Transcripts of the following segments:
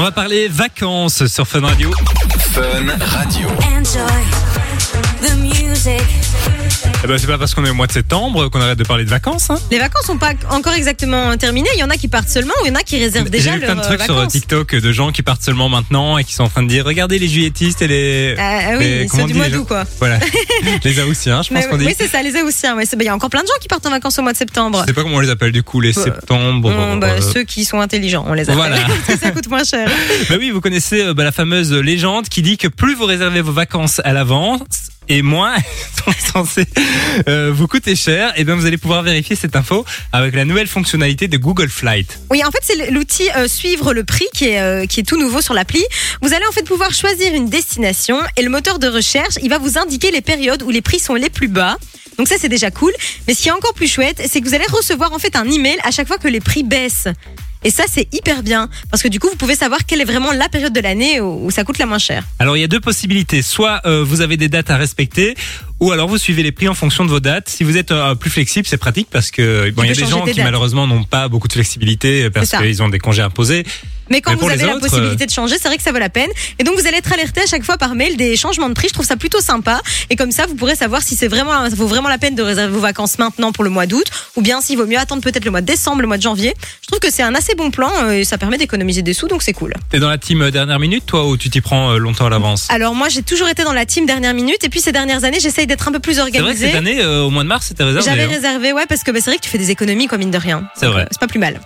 On va parler vacances sur Fun Radio. Fun Radio. Enjoy the music. Eh ben, c'est pas parce qu'on est au mois de septembre qu'on arrête de parler de vacances. Hein. Les vacances sont pas encore exactement terminées. Il y en a qui partent seulement ou il y en a qui réservent J'ai déjà vu plein de trucs euh, sur. TikTok de gens qui partent seulement maintenant et qui sont en train de dire regardez les juilletistes et les. Ah, ah les- oui, c'est on du mois les d'août quoi. Voilà. les Aoussiens, je pense Mais qu'on dit. oui, c'est ça, les Aoussiens. Ouais, bah, Il y a encore plein de gens qui partent en vacances au mois de septembre. Je sais pas comment on les appelle du coup, les Euh, septembre. Bon, bah, euh, ceux qui sont intelligents, on les appelle. Voilà. Parce que ça coûte moins cher. Bah oui, vous connaissez bah, la fameuse légende qui dit que plus vous réservez vos vacances à l'avance et moins sont euh, vous coûter cher, et bien vous allez pouvoir vérifier cette info avec la nouvelle fonctionnalité de Google Flight. Oui, en fait, c'est l'outil euh, Suivre le prix qui est, euh, qui est tout nouveau sur l'appli. Vous allez en fait pouvoir choisir une destination et le moteur de recherche, il va vous indiquer les périodes où les prix sont les plus bas. Donc ça, c'est déjà cool. Mais ce qui est encore plus chouette, c'est que vous allez recevoir en fait un email à chaque fois que les prix baissent. Et ça, c'est hyper bien. Parce que du coup, vous pouvez savoir quelle est vraiment la période de l'année où ça coûte la moins cher. Alors il y a deux possibilités, soit euh, vous avez des dates à respecter, ou alors vous suivez les prix en fonction de vos dates. Si vous êtes euh, plus flexible, c'est pratique parce que bon, il y a des gens qui dates. malheureusement n'ont pas beaucoup de flexibilité parce qu'ils ont des congés imposés. Mais quand Mais vous avez la autres, euh, possibilité de changer, c'est vrai que ça vaut la peine. Et donc vous allez être alerté à chaque fois par mail des changements de prix. Je trouve ça plutôt sympa. Et comme ça, vous pourrez savoir si c'est vraiment, ça vaut vraiment la peine de réserver vos vacances maintenant pour le mois d'août, ou bien s'il vaut mieux attendre peut-être le mois de décembre, le mois de janvier. Je trouve que c'est un assez bon plan euh, et ça permet d'économiser des sous, donc c'est cool. T'es dans la team dernière minute, toi, ou tu t'y prends longtemps à l'avance? Alors moi, j'ai toujours été dans la team dernière minute, et puis ces dernières années, j'essaye d'être un peu plus C'est vrai que cette année, euh, au mois de mars, c'était réservé. J'avais hein. réservé, ouais, parce que bah, c'est vrai que tu fais des économies, quoi, mine de rien. C'est vrai. euh, C'est pas plus mal.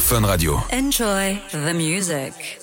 Fun Radio. Enjoy the music.